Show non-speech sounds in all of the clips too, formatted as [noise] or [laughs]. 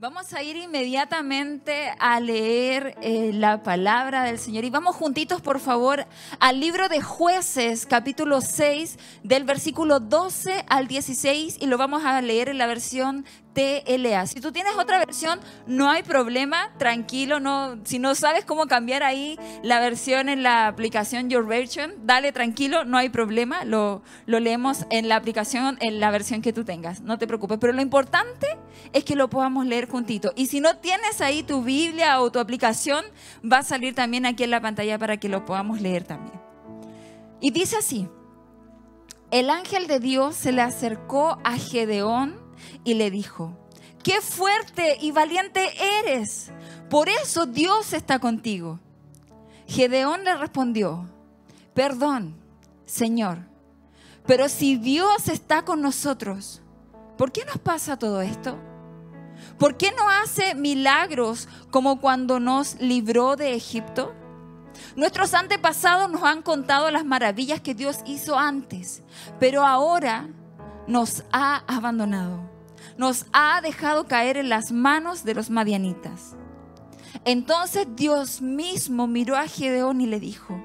Vamos a ir inmediatamente a leer eh, la palabra del Señor y vamos juntitos, por favor, al libro de jueces, capítulo 6, del versículo 12 al 16 y lo vamos a leer en la versión TLA. Si tú tienes otra versión, no hay problema, tranquilo, no, si no sabes cómo cambiar ahí la versión en la aplicación Your Version, dale tranquilo, no hay problema, lo, lo leemos en la aplicación, en la versión que tú tengas, no te preocupes, pero lo importante es que lo podamos leer juntito. Y si no tienes ahí tu Biblia o tu aplicación, va a salir también aquí en la pantalla para que lo podamos leer también. Y dice así, el ángel de Dios se le acercó a Gedeón, y le dijo, qué fuerte y valiente eres, por eso Dios está contigo. Gedeón le respondió, perdón, Señor, pero si Dios está con nosotros, ¿por qué nos pasa todo esto? ¿Por qué no hace milagros como cuando nos libró de Egipto? Nuestros antepasados nos han contado las maravillas que Dios hizo antes, pero ahora nos ha abandonado nos ha dejado caer en las manos de los madianitas. Entonces Dios mismo miró a Gedeón y le dijo,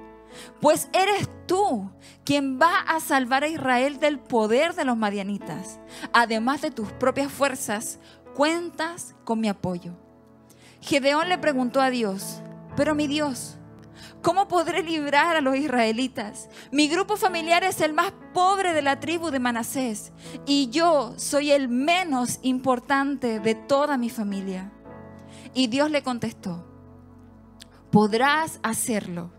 pues eres tú quien va a salvar a Israel del poder de los madianitas. Además de tus propias fuerzas, cuentas con mi apoyo. Gedeón le preguntó a Dios, pero mi Dios, ¿Cómo podré librar a los israelitas? Mi grupo familiar es el más pobre de la tribu de Manasés y yo soy el menos importante de toda mi familia. Y Dios le contestó, podrás hacerlo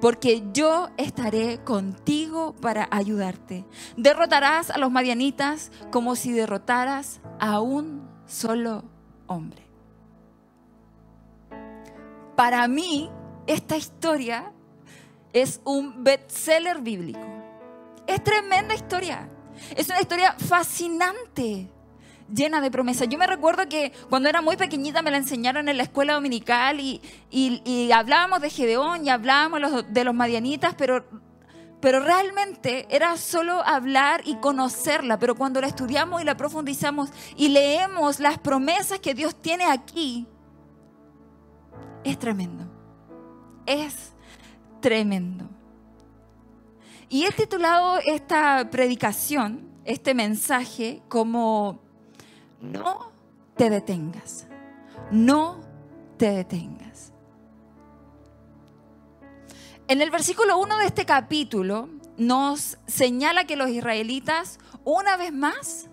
porque yo estaré contigo para ayudarte. Derrotarás a los madianitas como si derrotaras a un solo hombre. Para mí, esta historia es un bestseller bíblico. Es tremenda historia. Es una historia fascinante, llena de promesas. Yo me recuerdo que cuando era muy pequeñita me la enseñaron en la escuela dominical y, hablábamos de Gedeón y hablábamos de los madianitas, pero, pero realmente era solo hablar y conocerla. Pero cuando la estudiamos y la profundizamos y leemos las promesas que Dios tiene aquí, es tremendo es tremendo. Y he titulado esta predicación, este mensaje, como no te detengas, no te detengas. En el versículo 1 de este capítulo nos señala que los israelitas una vez más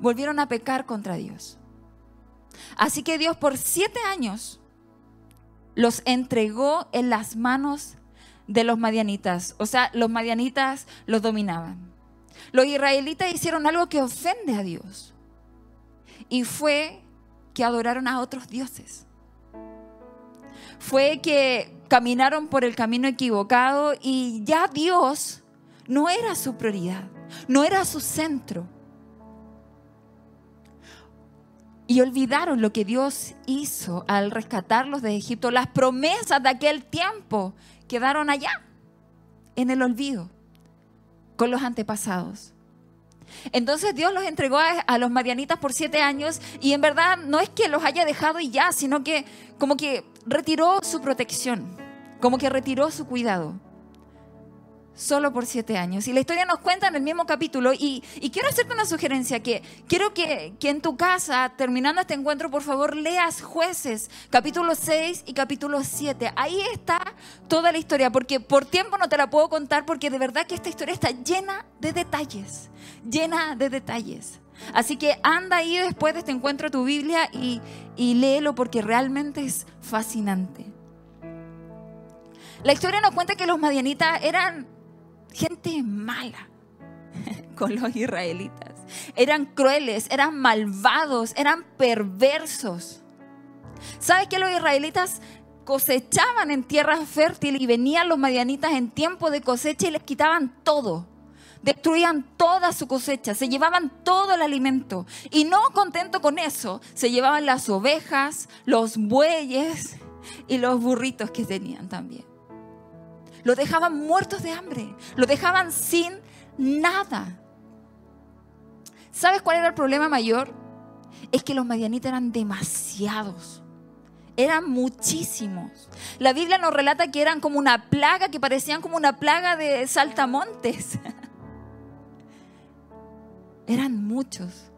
volvieron a pecar contra Dios. Así que Dios por siete años los entregó en las manos de los madianitas. O sea, los madianitas los dominaban. Los israelitas hicieron algo que ofende a Dios. Y fue que adoraron a otros dioses. Fue que caminaron por el camino equivocado y ya Dios no era su prioridad, no era su centro. Y olvidaron lo que Dios hizo al rescatarlos de Egipto. Las promesas de aquel tiempo quedaron allá, en el olvido, con los antepasados. Entonces Dios los entregó a, los madianitas por siete años y en verdad no es que los haya dejado y ya, sino que como que retiró su protección, como que retiró su cuidado solo por siete años. Y la historia nos cuenta en el mismo capítulo. Y, quiero hacerte una sugerencia, que quiero que, que, en tu casa, terminando este encuentro, por favor, leas jueces, capítulo 6 y capítulo 7. Ahí está toda la historia, porque por tiempo no te la puedo contar, porque de verdad que esta historia está llena de detalles, llena de detalles. Así que anda ahí después de este encuentro tu Biblia y, y léelo porque realmente es fascinante. La historia nos cuenta que los madianitas eran gente mala [laughs] con los israelitas. Eran crueles, eran malvados, eran perversos. ¿Sabes que los israelitas cosechaban en tierra fértil y venían los madianitas en tiempo de cosecha y les quitaban todo? Destruían toda su cosecha, se llevaban todo el alimento. Y no contento con eso, se llevaban las ovejas, los bueyes y los burritos que tenían también. Lo dejaban muertos de hambre. Lo dejaban sin nada. ¿Sabes cuál era el problema mayor? es que los madianitas eran demasiados. Eran muchísimos. La Biblia nos relata que eran como una plaga, que parecían como una plaga de saltamontes. [laughs] eran muchos.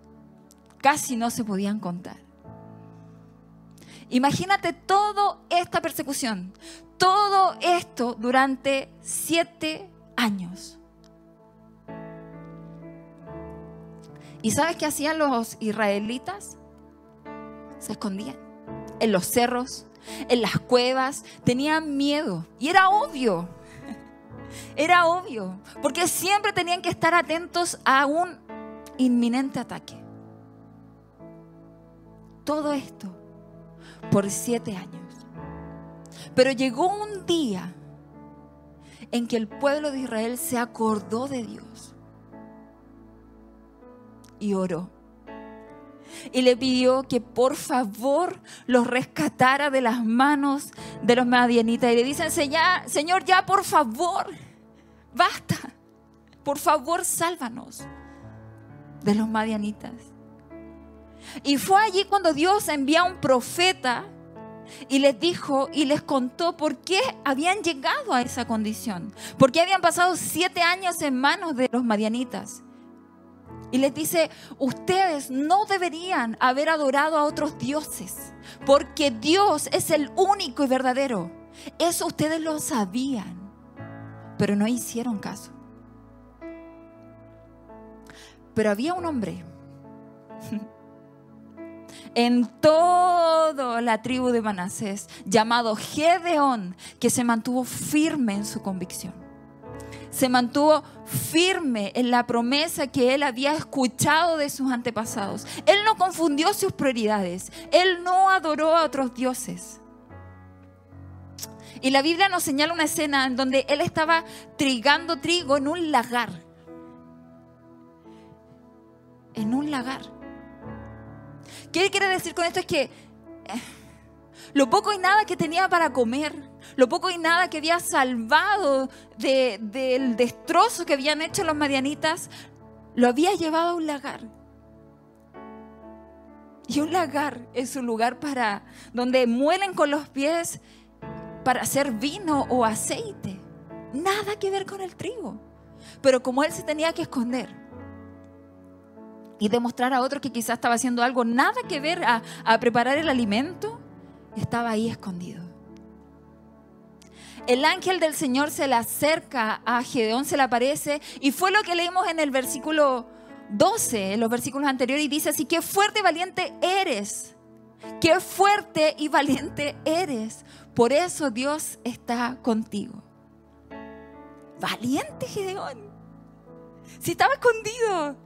Casi no se podían contar. Imagínate toda esta persecución, todo esto durante siete años. ¿Y sabes qué hacían los israelitas? Se escondían en los cerros, en las cuevas, tenían miedo. Y era obvio, [laughs] era obvio, porque siempre tenían que estar atentos a un inminente ataque. Todo esto por siete años. Pero llegó un día en que el pueblo de Israel se acordó de Dios y oró. Y le pidió que por favor los rescatara de las manos de los madianitas. Y le dicen, Señor, ya por favor, basta. Por favor, sálvanos de los madianitas. Y fue allí cuando Dios envía a un profeta y les dijo y les contó por qué habían llegado a esa condición. Por qué habían pasado siete años en manos de los madianitas. Y les dice, ustedes no deberían haber adorado a otros dioses, porque Dios es el único y verdadero. Eso ustedes lo sabían, pero no hicieron caso. Pero había un hombre [laughs] en toda la tribu de Manasés, llamado Gedeón, que se mantuvo firme en su convicción. Se mantuvo firme en la promesa que él había escuchado de sus antepasados. Él no confundió sus prioridades. Él no adoró a otros dioses. Y la Biblia nos señala una escena en donde él estaba trigando trigo en un lagar. En un lagar. ¿Qué quiere decir con esto? Es que eh, lo poco y nada que tenía para comer, lo poco y nada que había salvado del destrozo que habían hecho los marianitas, lo había llevado a un lagar. Y un lagar es un lugar para donde muelen con los pies para hacer vino o aceite. Nada que ver con el trigo. Pero como él se tenía que esconder, y demostrar a otros que quizás estaba haciendo algo nada que ver a, preparar el alimento, estaba ahí escondido. El ángel del Señor se le acerca a Gedeón, se le aparece, y fue lo que leímos en el versículo 12, en los versículos anteriores, y dice así, qué fuerte y valiente eres, qué fuerte y valiente eres, por eso Dios está contigo. Valiente Gedeón, si estaba escondido,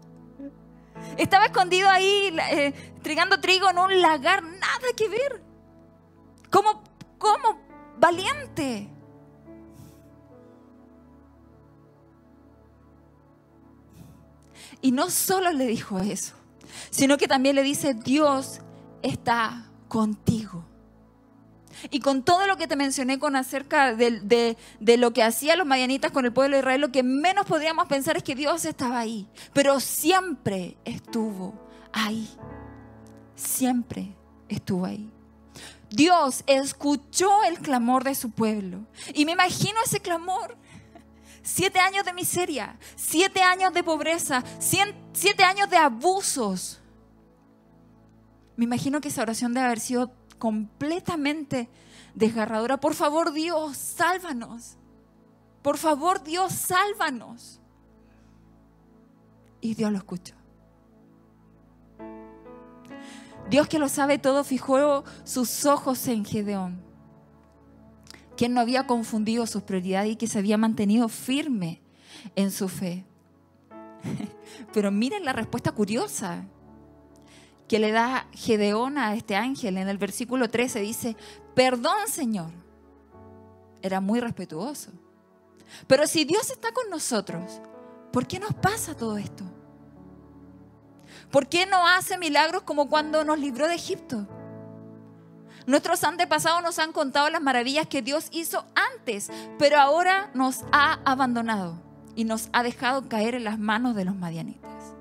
estaba escondido ahí, eh, trigando trigo en un lagar, nada que ver. ¿Cómo, cómo? Valiente. Y no solo le dijo eso, sino que también le dice, Dios está contigo. Y con todo lo que te mencioné con acerca de, lo que hacían los madianitas con el pueblo de Israel, lo que menos podríamos pensar es que Dios estaba ahí. Pero siempre estuvo ahí. Siempre estuvo ahí. Dios escuchó el clamor de su pueblo. Y me imagino ese clamor. Siete años de miseria, siete años de pobreza, siete años de abusos. Me imagino que esa oración debe haber sido completamente desgarradora. Por favor, Dios, sálvanos. Por favor, Dios, sálvanos. Y Dios lo escuchó. Dios que lo sabe todo fijó sus ojos en Gedeón, quien no había confundido sus prioridades y que se había mantenido firme en su fe. [laughs] Pero miren la respuesta curiosa que le da Gedeón a este ángel. En el versículo 13 dice, perdón Señor. Era muy respetuoso. Pero si Dios está con nosotros, ¿por qué nos pasa todo esto? ¿Por qué no hace milagros como cuando nos libró de Egipto? Nuestros antepasados nos han contado las maravillas que Dios hizo antes, pero ahora nos ha abandonado y nos ha dejado caer en las manos de los madianitas.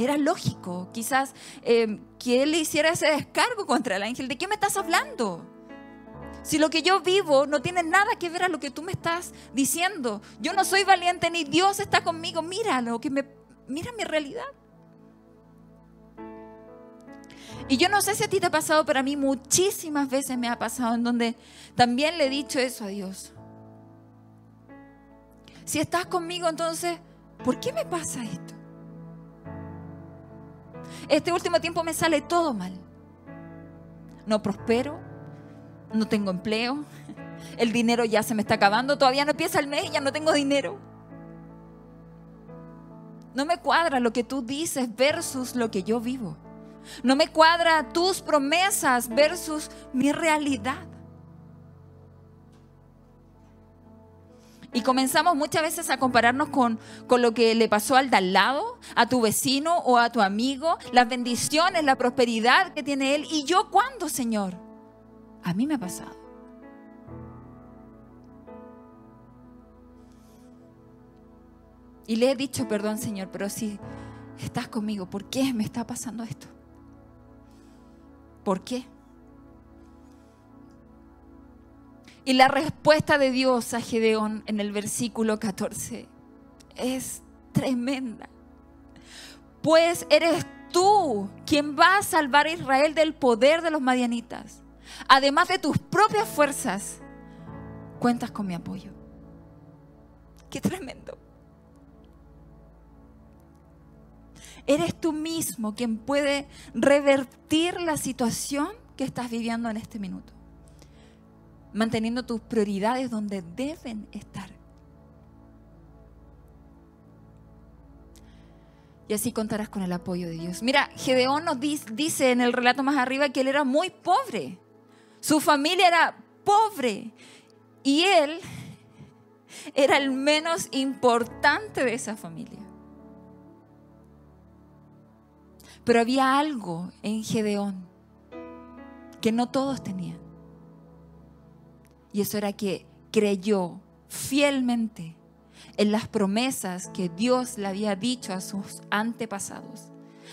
Era lógico, quizás eh, que él le hiciera ese descargo contra el ángel. ¿De qué me estás hablando? Si lo que yo vivo no tiene nada que ver a lo que tú me estás diciendo. Yo no soy valiente ni Dios está conmigo. Mira lo que me mira mi realidad. Y yo no sé si a ti te ha pasado, pero a mí muchísimas veces me ha pasado en donde también le he dicho eso a Dios. Si estás conmigo, entonces, ¿por qué me pasa esto? Este último tiempo me sale todo mal. No prospero, no tengo empleo, [laughs] el dinero ya se me está acabando, todavía no empieza el mes y ya no tengo dinero. No me cuadra lo que tú dices versus lo que yo vivo. No me cuadra tus promesas versus mi realidad. Y comenzamos muchas veces a compararnos con, con, lo que le pasó al de al lado, a tu vecino o a tu amigo, las bendiciones, la prosperidad que tiene él. ¿Y yo cuándo, Señor? A mí me ha pasado. Y le he dicho, perdón, Señor, pero si estás conmigo, ¿por qué me está pasando esto? ¿Por qué? Y la respuesta de Dios a Gedeón en el versículo 14 es tremenda. Pues eres tú quien va a salvar a Israel del poder de los madianitas. Además de tus propias fuerzas, cuentas con mi apoyo. Qué tremendo. Eres tú mismo quien puede revertir la situación que estás viviendo en este minuto manteniendo tus prioridades donde deben estar. Y así contarás con el apoyo de Dios. Mira, Gedeón nos dice en el relato más arriba que él era muy pobre. Su familia era pobre. Y él era el menos importante de esa familia. Pero había algo en Gedeón que no todos tenían. Y eso era que creyó fielmente en las promesas que Dios le había dicho a sus antepasados.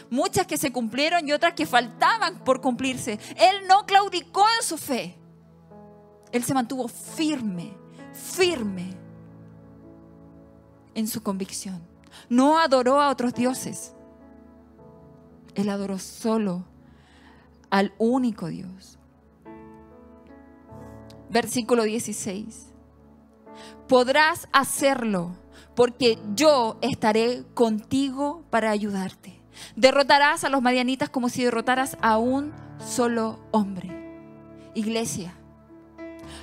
Muchas que se cumplieron y otras que faltaban por cumplirse. Él no claudicó en su fe. Él se mantuvo firme, firme en su convicción. No adoró a otros dioses. Él adoró solo al único Dios versículo 16. Podrás hacerlo porque yo estaré contigo para ayudarte. Derrotarás a los madianitas como si derrotaras a un solo hombre. Iglesia,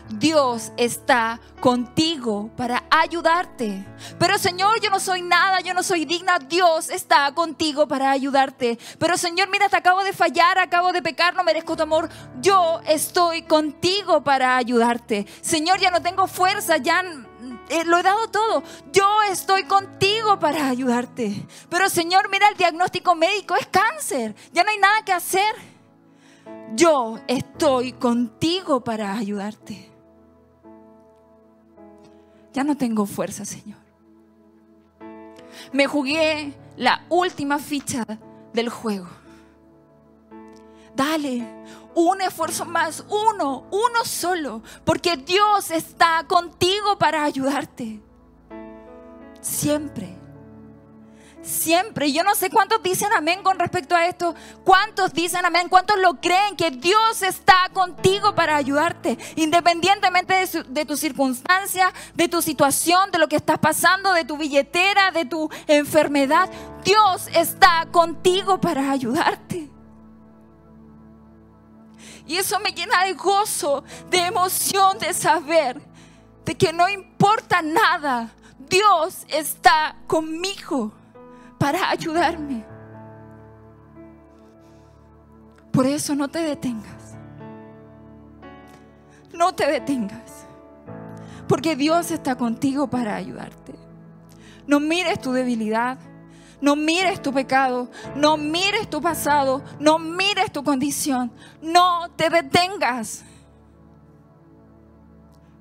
Dios está contigo para ayudarte. Pero Señor, yo no soy nada, yo no soy digna. Dios está contigo para ayudarte. Pero Señor, mira, te acabo de fallar, acabo de pecar, no merezco tu amor. Yo estoy contigo para ayudarte. Señor, ya no tengo fuerza, ya eh, lo he dado todo. Yo estoy contigo para ayudarte. Pero Señor, mira, el diagnóstico médico es cáncer. Ya no hay nada que hacer. Yo estoy contigo para ayudarte. Ya no tengo fuerza, Señor. Me jugué la última ficha del juego. Dale un esfuerzo más, uno, uno solo, porque Dios está contigo para ayudarte. Siempre. Siempre. Yo no sé cuántos dicen amén con respecto a esto. ¿Cuántos dicen amén? ¿Cuántos lo creen? Que Dios está contigo para ayudarte. Independientemente de, de tu circunstancia, de tu situación, de lo que estás pasando, de tu billetera, de tu enfermedad. Dios está contigo para ayudarte. Y eso me llena de gozo, de emoción, de saber de que no importa nada. Dios está conmigo para ayudarme. Por eso no te detengas. No te detengas. Porque Dios está contigo para ayudarte. No mires tu debilidad. No mires tu pecado. No mires tu pasado. No mires tu condición. No te detengas.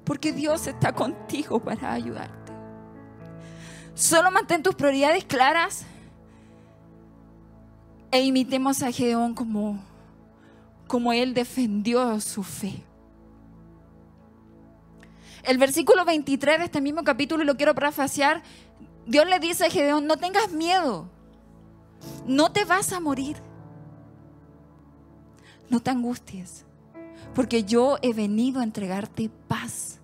Porque Dios está contigo para ayudarte. Solo mantén tus prioridades claras e imitemos a Gedeón como, como él defendió su fe. El versículo 23 de este mismo capítulo, y lo quiero parafasear, Dios le dice a Gedeón, no tengas miedo, no te vas a morir, no te angusties, porque yo he venido a entregarte paz.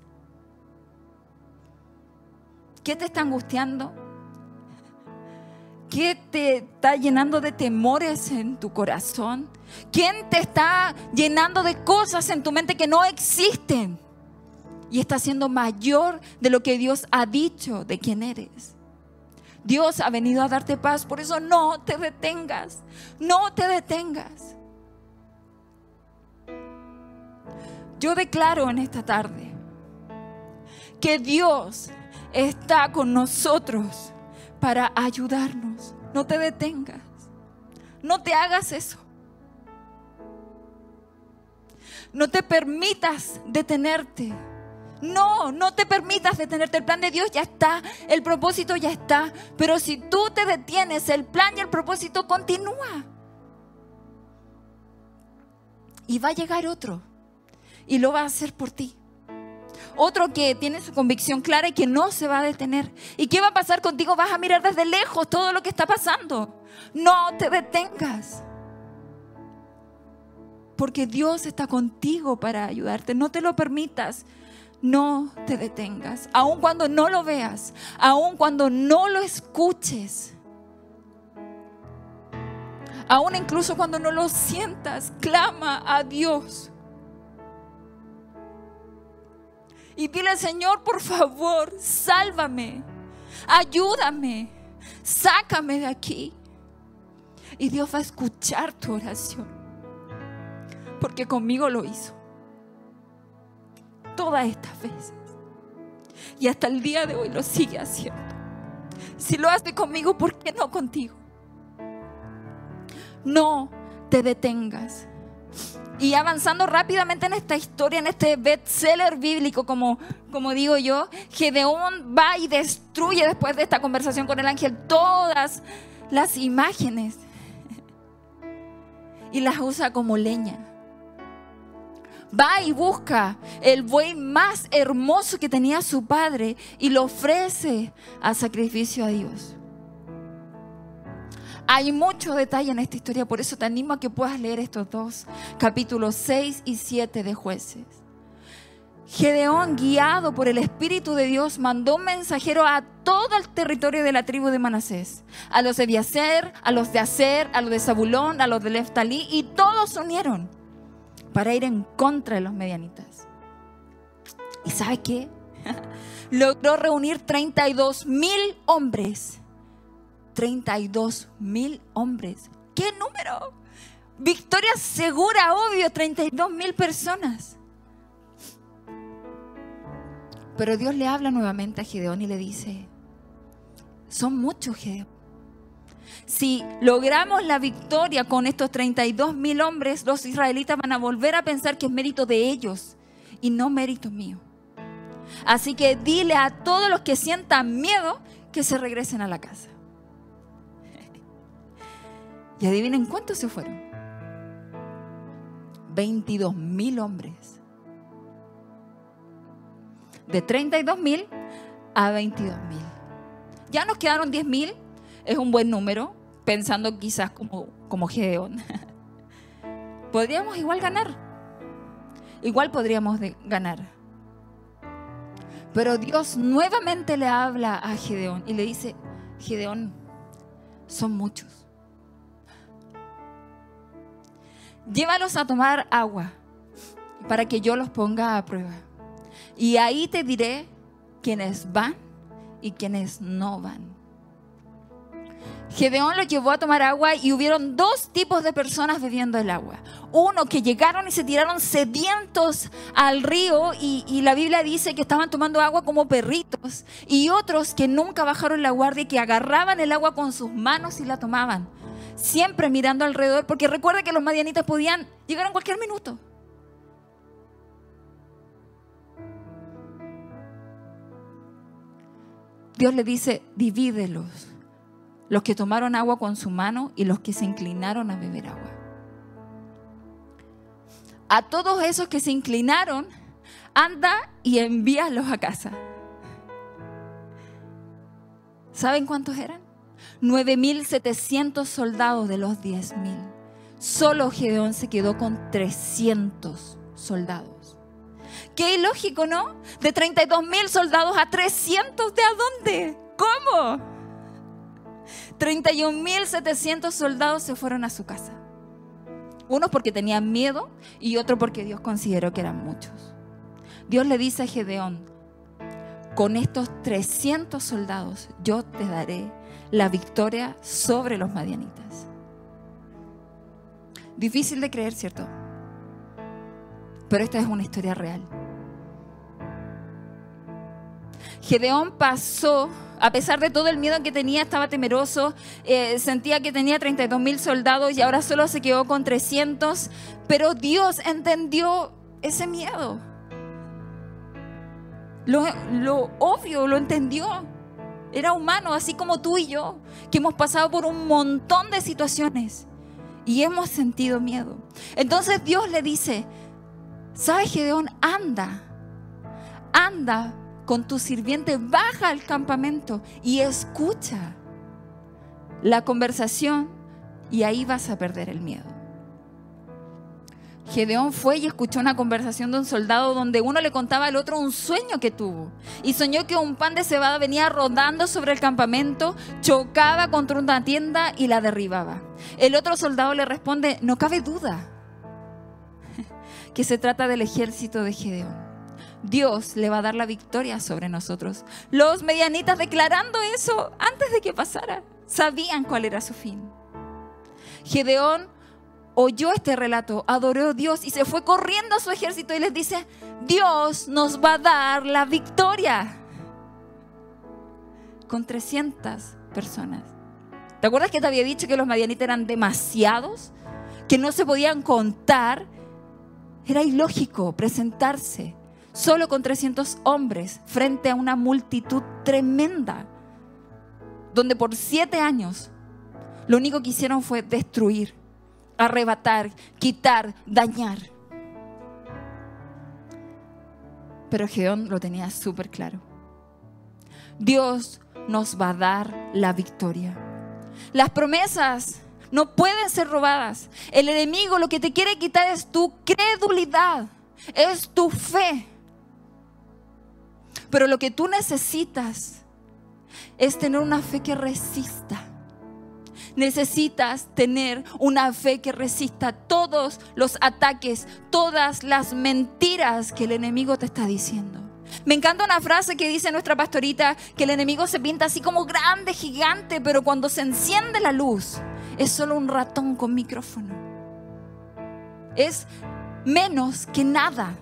¿Qué te está angustiando? ¿Qué te está llenando de temores en tu corazón? ¿Quién te está llenando de cosas en tu mente que no existen? Y está siendo mayor de lo que Dios ha dicho de quién eres. Dios ha venido a darte paz, por eso no te detengas, no te detengas. Yo declaro en esta tarde que Dios está con nosotros para ayudarnos. No te detengas. No te hagas eso. No te permitas detenerte. No, no te permitas detenerte. El plan de Dios ya está, el propósito ya está. Pero si tú te detienes, el plan y el propósito continúa. Y va a llegar otro. Y lo va a hacer por ti. Otro que tiene su convicción clara y que no se va a detener. ¿Y qué va a pasar contigo? Vas a mirar desde lejos todo lo que está pasando. No te detengas. Porque Dios está contigo para ayudarte. No te lo permitas. No te detengas. Aun cuando no lo veas. Aun cuando no lo escuches. Aún incluso cuando no lo sientas, clama a Dios. Y dile, Señor, por favor, sálvame, ayúdame, sácame de aquí. Y Dios va a escuchar tu oración, porque conmigo lo hizo todas estas veces. Y hasta el día de hoy lo sigue haciendo. Si lo hace conmigo, ¿por qué no contigo? No te detengas. Y avanzando rápidamente en esta historia, en este bestseller bíblico, como, como digo yo, Gedeón va y destruye después de esta conversación con el ángel todas las imágenes y las usa como leña. Va y busca el buey más hermoso que tenía su padre y lo ofrece a sacrificio a Dios. Hay mucho detalle en esta historia, por eso te animo a que puedas leer estos dos capítulos 6 y 7 de jueces. Gedeón, guiado por el Espíritu de Dios, mandó un mensajero a todo el territorio de la tribu de Manasés, a los de Biaser, a los de Aser, a los de Zabulón, a los de Leftalí, y todos se unieron para ir en contra de los medianitas. ¿Y sabe qué? [laughs] Logró reunir 32 mil hombres 32 mil hombres. ¿Qué número? Victoria segura, obvio, 32 mil personas. Pero Dios le habla nuevamente a Gedeón y le dice, son muchos Gedeón. Si logramos la victoria con estos 32 mil hombres, los israelitas van a volver a pensar que es mérito de ellos y no mérito mío. Así que dile a todos los que sientan miedo que se regresen a la casa. Y adivinen cuántos se fueron. 22 mil hombres. De 32 mil a 22 mil. Ya nos quedaron 10 mil. Es un buen número, pensando quizás como, como Gedeón. [laughs] podríamos igual ganar. Igual podríamos ganar. Pero Dios nuevamente le habla a Gedeón y le dice, Gedeón, son muchos. Llévalos a tomar agua para que yo los ponga a prueba. Y ahí te diré quiénes van y quiénes no van. Gedeón los llevó a tomar agua y hubieron dos tipos de personas bebiendo el agua. Uno que llegaron y se tiraron sedientos al río y, y, la Biblia dice que estaban tomando agua como perritos. Y otros que nunca bajaron la guardia y que agarraban el agua con sus manos y la tomaban siempre mirando alrededor, porque recuerda que los madianitas podían llegar en cualquier minuto. Dios le dice, divídelos. los que tomaron agua con su mano y los que se inclinaron a beber agua. A todos esos que se inclinaron, anda y envíalos a casa. ¿Saben cuántos eran? 9.700 soldados de los 10.000. Solo Gedeón se quedó con 300 soldados. Qué ilógico, ¿no? De 32.000 soldados a 300, ¿de a dónde? ¿Cómo? 31.700 soldados se fueron a su casa. Unos porque tenían miedo y otros porque Dios consideró que eran muchos. Dios le dice a Gedeón, con estos 300 soldados yo te daré la victoria sobre los madianitas. Difícil de creer, ¿cierto? Pero esta es una historia real. Gedeón pasó, a pesar de todo el miedo que tenía, estaba temeroso, eh, sentía que tenía 32 mil soldados y ahora solo se quedó con 300, pero Dios entendió ese miedo. Lo, lo obvio, lo entendió. Era humano, así como tú y yo, que hemos pasado por un montón de situaciones y hemos sentido miedo. Entonces Dios le dice, ¿sabes Gedeón? Anda, anda con tu sirviente, baja al campamento y escucha la conversación y ahí vas a perder el miedo. Gedeón fue y escuchó una conversación de un soldado donde uno le contaba al otro un sueño que tuvo. Y soñó que un pan de cebada venía rodando sobre el campamento, chocaba contra una tienda y la derribaba. El otro soldado le responde, no cabe duda que se trata del ejército de Gedeón. Dios le va a dar la victoria sobre nosotros. Los medianitas declarando eso antes de que pasara, sabían cuál era su fin. Gedeón oyó este relato, adoró a Dios y se fue corriendo a su ejército y les dice, Dios nos va a dar la victoria. Con 300 personas. ¿Te acuerdas que te había dicho que los madianitas eran demasiados? Que no se podían contar. Era ilógico presentarse solo con 300 hombres frente a una multitud tremenda, donde por siete años lo único que hicieron fue destruir, arrebatar, quitar, dañar. Pero Gedeón lo tenía súper claro. Dios nos va a dar la victoria. Las promesas no pueden ser robadas. El enemigo lo que te quiere quitar es tu credulidad, es tu fe. Pero lo que tú necesitas es tener una fe que resista. Necesitas tener una fe que resista todos los ataques, todas las mentiras que el enemigo te está diciendo. Me encanta una frase que dice nuestra pastorita, que el enemigo se pinta así como grande, gigante, pero cuando se enciende la luz es solo un ratón con micrófono. Es menos que nada.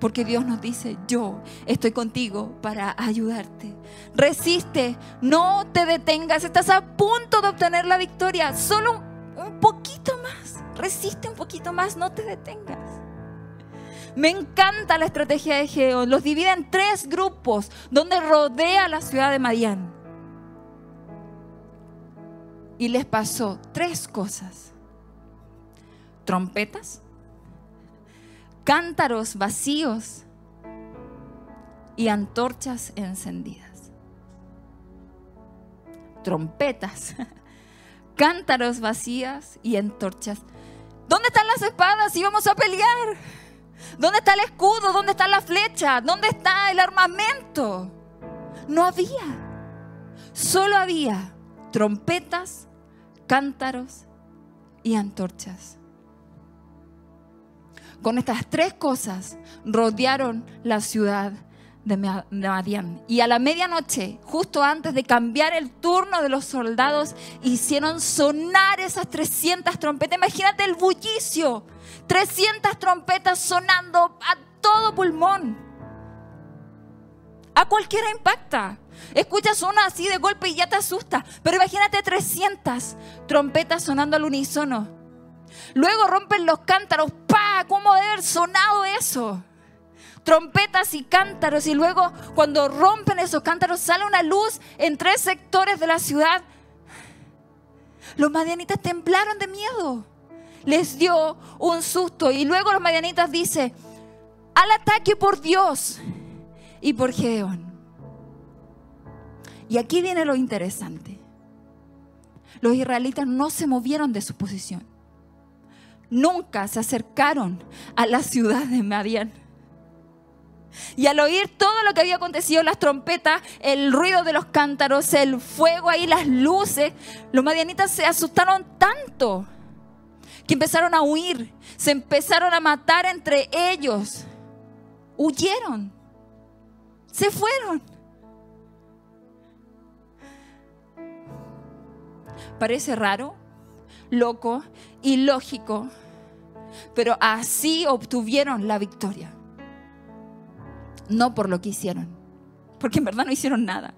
Porque Dios nos dice, yo estoy contigo para ayudarte. Resiste, no te detengas, estás a punto de obtener la victoria. Solo un poquito más, resiste un poquito más, no te detengas. Me encanta la estrategia de Geo. Los divide en tres grupos donde rodea la ciudad de Madián. Y les pasó tres cosas. Trompetas, cántaros vacíos y antorchas encendidas. Trompetas, [laughs] cántaros vacías y antorchas. ¿Dónde están las espadas? Íbamos a pelear. ¿Dónde está el escudo? ¿Dónde está la flecha? ¿Dónde está el armamento? No había. Solo había trompetas, cántaros y antorchas. Con estas tres cosas rodearon la ciudad de Madián. Y a la medianoche, justo antes de cambiar el turno de los soldados, hicieron sonar esas 300 trompetas. Imagínate el bullicio. 300 trompetas sonando a todo pulmón. A cualquiera impacta. Escuchas una así de golpe y ya te asusta. Pero imagínate 300 trompetas sonando al unísono. Luego rompen los cántaros. ¡Pah! ¿Cómo debe haber sonado eso? trompetas y cántaros y luego cuando rompen esos cántaros sale una luz en tres sectores de la ciudad. Los madianitas temblaron de miedo. Les dio un susto y luego los madianitas dicen, al ataque por Dios y por Gedeón. Y aquí viene lo interesante. Los israelitas no se movieron de su posición. Nunca se acercaron a la ciudad de Madian. Y al oír todo lo que había acontecido, las trompetas, el ruido de los cántaros, el fuego ahí, las luces, los madianitas se asustaron tanto que empezaron a huir, se empezaron a matar entre ellos, huyeron, se fueron. Parece raro, loco, ilógico, pero así obtuvieron la victoria. No por lo que hicieron, porque en verdad no hicieron nada.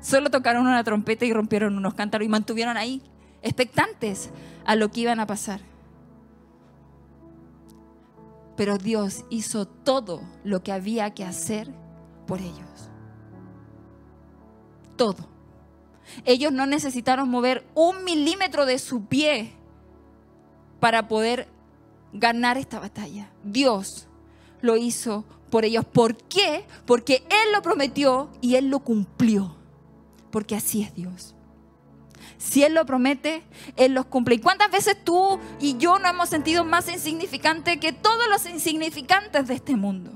Solo tocaron una trompeta y rompieron unos cántaros y mantuvieron ahí, expectantes a lo que iban a pasar. Pero Dios hizo todo lo que había que hacer por ellos. Todo. Ellos no necesitaron mover un milímetro de su pie para poder ganar esta batalla. Dios lo hizo por ellos. ¿Por qué? Porque Él lo prometió y Él lo cumplió. Porque así es Dios. Si Él lo promete, Él los cumple. ¿Y cuántas veces tú y yo no hemos sentido más insignificante que todos los insignificantes de este mundo?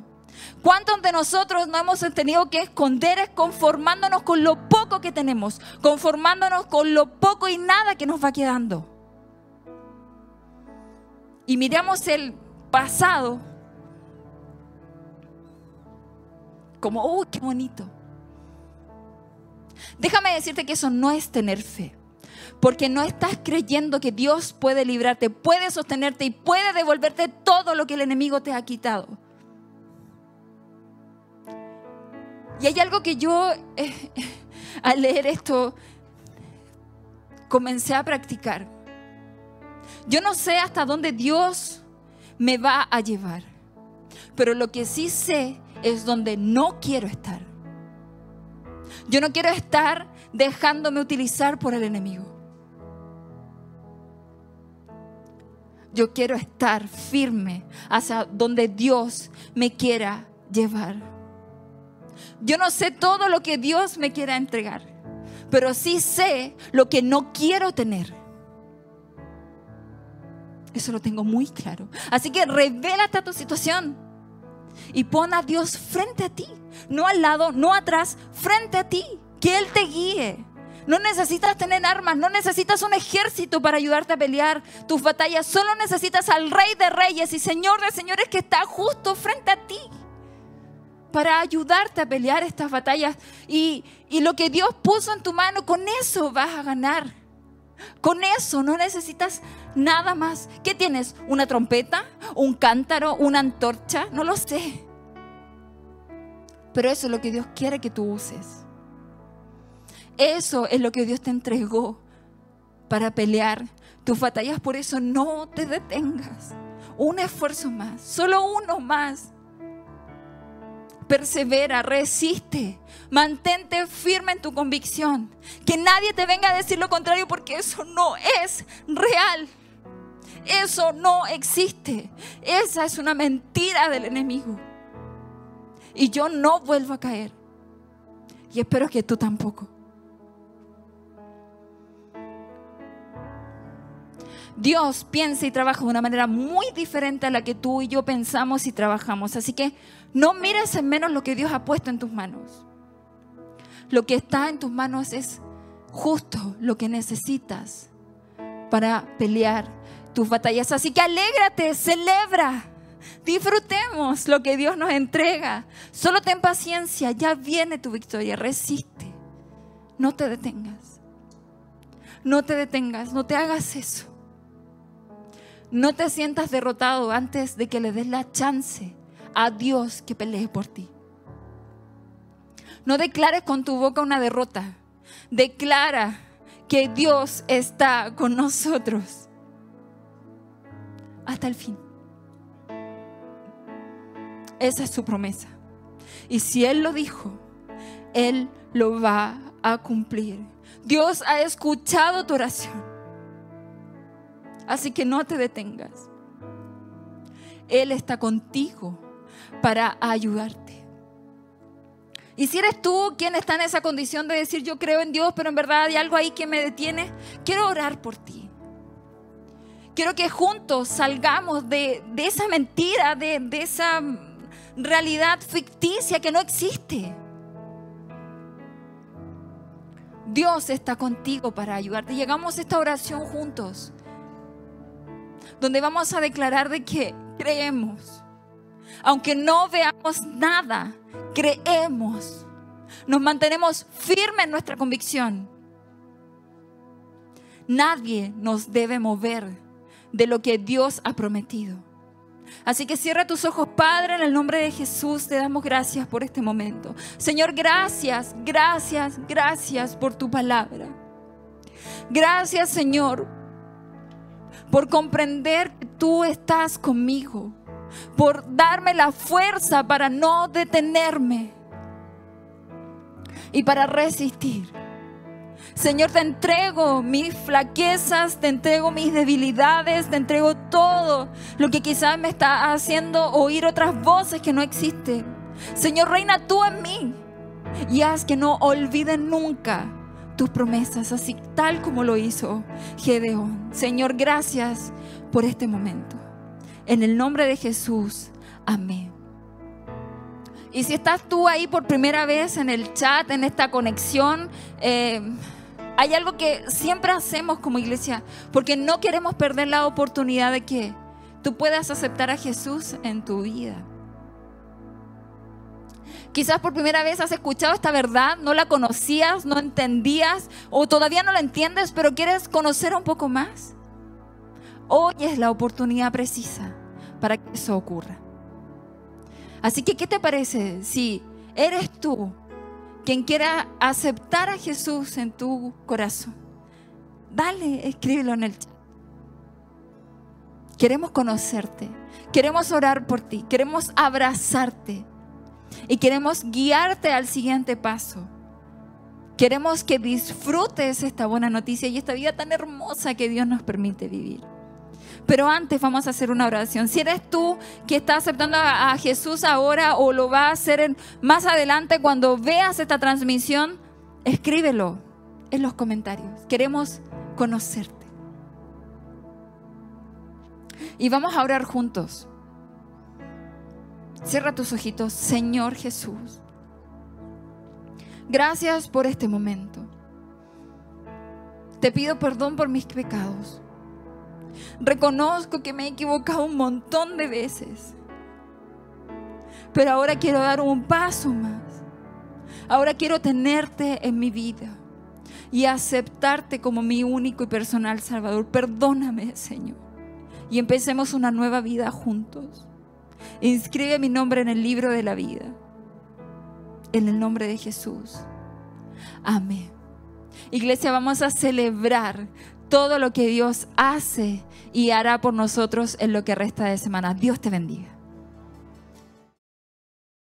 ¿Cuántos de nosotros no hemos tenido que esconder conformándonos con lo poco que tenemos, conformándonos con lo poco y nada que nos va quedando? Y miramos el pasado como, ¡uy, qué bonito! Déjame decirte que eso no es tener fe. Porque no estás creyendo que Dios puede librarte, puede sostenerte y puede devolverte todo lo que el enemigo te ha quitado. Y hay algo que yo eh, [laughs] al leer esto comencé a practicar. Yo no sé hasta dónde Dios me va a llevar, pero lo que sí sé es donde no quiero estar. Yo no quiero estar dejándome utilizar por el enemigo. Yo quiero estar firme hacia donde Dios me quiera llevar. Yo no sé todo lo que Dios me quiera entregar, pero sí sé lo que no quiero tener. Eso lo tengo muy claro. Así que revélate tu situación y pon a Dios frente a ti, no al lado, no atrás, frente a ti, que Él te guíe. No necesitas tener armas, no necesitas un ejército para ayudarte a pelear tus batallas, solo necesitas al Rey de Reyes y Señor de Señores que está justo frente a ti para ayudarte a pelear estas batallas. Y, y lo que Dios puso en tu mano, con eso vas a ganar. Con eso no necesitas nada más. ¿Qué tienes? ¿Una trompeta? ¿Un cántaro? ¿Una antorcha? No lo sé. Pero eso es lo que Dios quiere que tú uses. Eso es lo que Dios te entregó para pelear tus batallas. Por eso no te detengas. Un esfuerzo más, solo uno más persevera, resiste, mantente firme en tu convicción. Que nadie te venga a decir lo contrario porque eso no es real. Eso no existe. Esa es una mentira del enemigo. Y yo no vuelvo a caer. Y espero que tú tampoco. Dios piensa y trabaja de una manera muy diferente a la que tú y yo pensamos y trabajamos. Así que no mires en menos lo que Dios ha puesto en tus manos. Lo que está en tus manos es justo lo que necesitas para pelear tus batallas. Así que alégrate, celebra, disfrutemos lo que Dios nos entrega. Solo ten paciencia, ya viene tu victoria, resiste. No te detengas. No te detengas, no te hagas eso. No te sientas derrotado antes de que le des la chance a Dios que pelee por ti. No declares con tu boca una derrota. Declara que Dios está con nosotros hasta el fin. Esa es su promesa. Y si Él lo dijo, Él lo va a cumplir. Dios ha escuchado tu oración. Así que no te detengas. Él está contigo para ayudarte. Y si eres tú quien está en esa condición de decir yo creo en Dios, pero en verdad hay algo ahí que me detiene, quiero orar por ti. Quiero que juntos salgamos de, esa mentira, de, de esa realidad ficticia que no existe. Dios está contigo para ayudarte. Llegamos a esta oración juntos, donde vamos a declarar de que creemos. Aunque no veamos nada, creemos. Nos mantenemos firmes en nuestra convicción. Nadie nos debe mover de lo que Dios ha prometido. Así que cierra tus ojos, Padre, en el nombre de Jesús. Te damos gracias por este momento. Señor, gracias, gracias, gracias por tu palabra. Gracias, Señor, por comprender que tú estás conmigo, por darme la fuerza para no detenerme y para resistir. Señor, te entrego mis flaquezas, te entrego mis debilidades, te entrego todo lo que quizás me está haciendo oír otras voces que no existen. Señor, reina tú en mí y haz que no olvide nunca tus promesas, así tal como lo hizo Gedeón. Señor, gracias por este momento. En el nombre de Jesús, amén. Y si estás tú ahí por primera vez en el chat, en esta conexión, eh, hay algo que siempre hacemos como iglesia, porque no queremos perder la oportunidad de que tú puedas aceptar a Jesús en tu vida. Quizás por primera vez has escuchado esta verdad, no la conocías, no entendías o todavía no la entiendes, pero quieres conocer un poco más. Hoy es la oportunidad precisa para que eso ocurra. Así que, ¿qué te parece si eres tú quien quiera aceptar a Jesús en tu corazón, dale, escríbelo en el chat. Queremos conocerte, queremos orar por ti, queremos abrazarte y queremos guiarte al siguiente paso. Queremos que disfrutes esta buena noticia y esta vida tan hermosa que Dios nos permite vivir. Pero antes vamos a hacer una oración. Si eres tú que estás aceptando a, Jesús ahora o lo va a hacer más adelante cuando veas esta transmisión, escríbelo en los comentarios. Queremos conocerte. Y vamos a orar juntos. Cierra tus ojitos, Señor Jesús. Gracias por este momento. Te pido perdón por mis pecados. Reconozco que me he equivocado un montón de veces. Pero ahora quiero dar un paso más. Ahora quiero tenerte en mi vida y aceptarte como mi único y personal Salvador. Perdóname, Señor. Y empecemos una nueva vida juntos. Inscribe mi nombre en el libro de la vida. En el nombre de Jesús. Amén. Iglesia, vamos a celebrar todo lo que Dios hace y hará por nosotros en lo que resta de semana. Dios te bendiga.